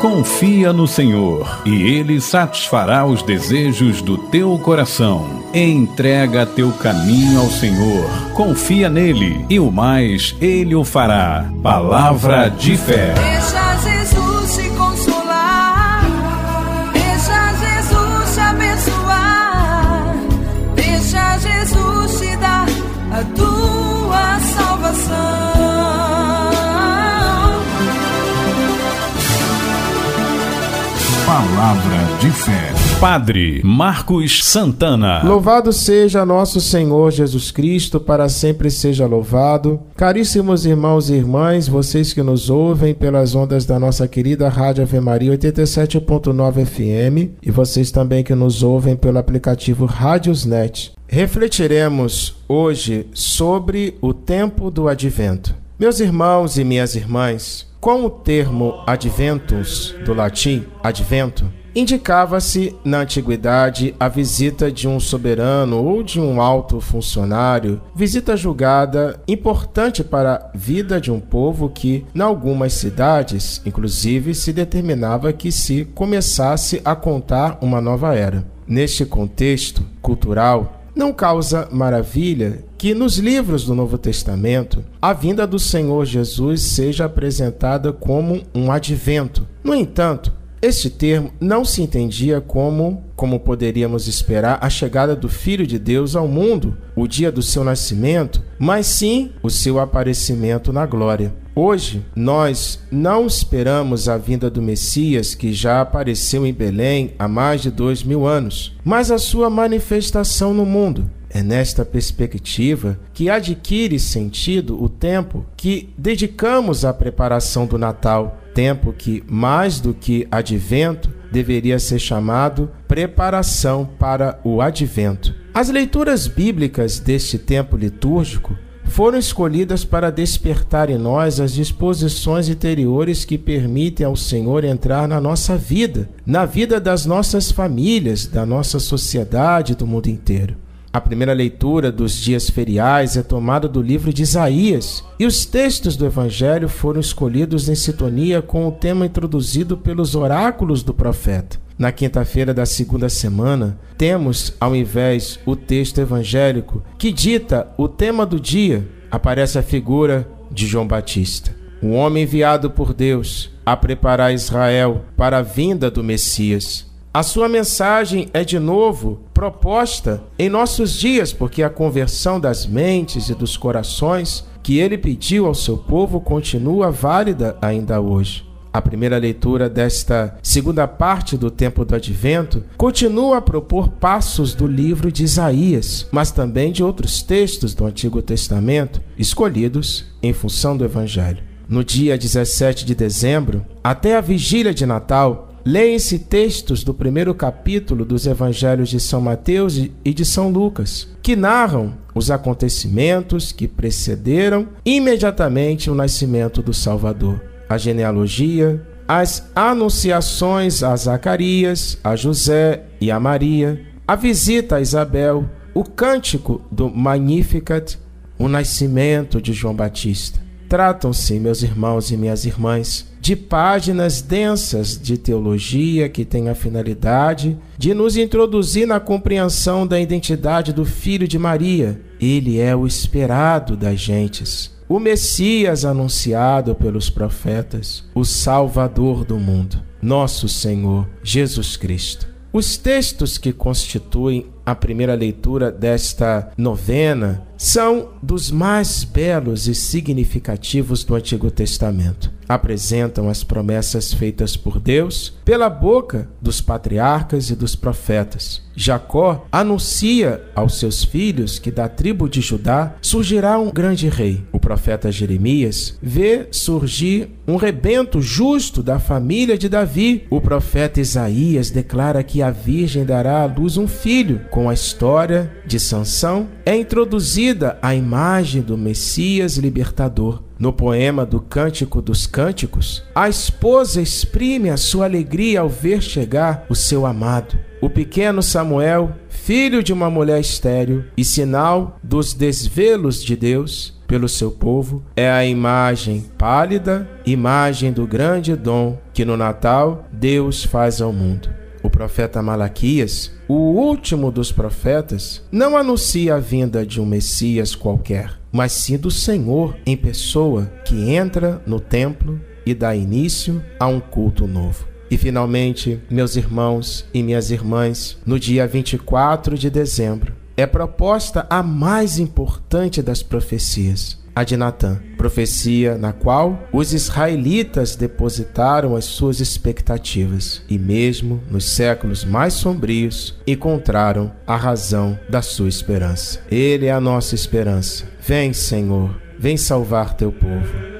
Confia no Senhor e Ele satisfará os desejos do teu coração. Entrega teu caminho ao Senhor, confia nele e o mais Ele o fará. Palavra de fé. Deixa Jesus Palavra de fé. Padre Marcos Santana. Louvado seja nosso Senhor Jesus Cristo, para sempre seja louvado. Caríssimos irmãos e irmãs, vocês que nos ouvem pelas ondas da nossa querida Rádio Ave Maria 87.9 FM e vocês também que nos ouvem pelo aplicativo Rádiosnet. Refletiremos hoje sobre o tempo do advento. Meus irmãos e minhas irmãs, com o termo adventus, do latim advento, indicava-se na antiguidade a visita de um soberano ou de um alto funcionário, visita julgada importante para a vida de um povo que, em algumas cidades, inclusive, se determinava que se começasse a contar uma nova era. Neste contexto cultural, não causa maravilha que nos livros do Novo Testamento a vinda do Senhor Jesus seja apresentada como um advento. No entanto, este termo não se entendia como, como poderíamos esperar, a chegada do Filho de Deus ao mundo, o dia do seu nascimento, mas sim o seu aparecimento na glória. Hoje, nós não esperamos a vinda do Messias que já apareceu em Belém há mais de dois mil anos, mas a sua manifestação no mundo. É nesta perspectiva que adquire sentido o tempo que dedicamos à preparação do Natal, tempo que, mais do que advento, deveria ser chamado preparação para o advento. As leituras bíblicas deste tempo litúrgico foram escolhidas para despertar em nós as disposições interiores que permitem ao Senhor entrar na nossa vida, na vida das nossas famílias, da nossa sociedade, do mundo inteiro. A primeira leitura dos dias feriais é tomada do livro de Isaías, e os textos do Evangelho foram escolhidos em sintonia com o tema introduzido pelos oráculos do profeta. Na quinta-feira da segunda semana, temos, ao invés, o texto evangélico que dita o tema do dia. Aparece a figura de João Batista, o homem enviado por Deus a preparar Israel para a vinda do Messias. A sua mensagem é de novo proposta em nossos dias, porque a conversão das mentes e dos corações que ele pediu ao seu povo continua válida ainda hoje. A primeira leitura desta segunda parte do tempo do advento continua a propor passos do livro de Isaías, mas também de outros textos do Antigo Testamento escolhidos em função do evangelho. No dia 17 de dezembro, até a vigília de Natal, Leem-se textos do primeiro capítulo dos evangelhos de São Mateus e de São Lucas, que narram os acontecimentos que precederam imediatamente o nascimento do Salvador. A genealogia, as anunciações a Zacarias, a José e a Maria, a visita a Isabel, o cântico do Magnificat, o nascimento de João Batista. Tratam-se, meus irmãos e minhas irmãs, de páginas densas de teologia que têm a finalidade de nos introduzir na compreensão da identidade do Filho de Maria. Ele é o esperado das gentes, o Messias anunciado pelos profetas, o Salvador do mundo, nosso Senhor Jesus Cristo. Os textos que constituem a primeira leitura desta novena são dos mais belos e significativos do Antigo Testamento. Apresentam as promessas feitas por Deus pela boca dos patriarcas e dos profetas. Jacó anuncia aos seus filhos que da tribo de Judá surgirá um grande rei. O profeta Jeremias vê surgir um rebento justo da família de Davi. O profeta Isaías declara que a virgem dará à luz um filho. Com a história de Sansão é introduzida a imagem do Messias libertador. No poema do Cântico dos Cânticos, a esposa exprime a sua alegria ao ver chegar o seu amado. O pequeno Samuel, filho de uma mulher estéril e sinal dos desvelos de Deus pelo seu povo, é a imagem pálida, imagem do grande dom que no Natal Deus faz ao mundo. O profeta Malaquias, o último dos profetas, não anuncia a vinda de um Messias qualquer, mas sim do Senhor em pessoa que entra no templo e dá início a um culto novo. E finalmente, meus irmãos e minhas irmãs, no dia 24 de dezembro, é proposta a mais importante das profecias, a de Natã, profecia na qual os israelitas depositaram as suas expectativas e, mesmo nos séculos mais sombrios, encontraram a razão da sua esperança. Ele é a nossa esperança. Vem, Senhor, vem salvar teu povo.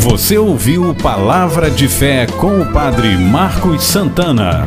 Você ouviu Palavra de Fé com o Padre Marcos Santana.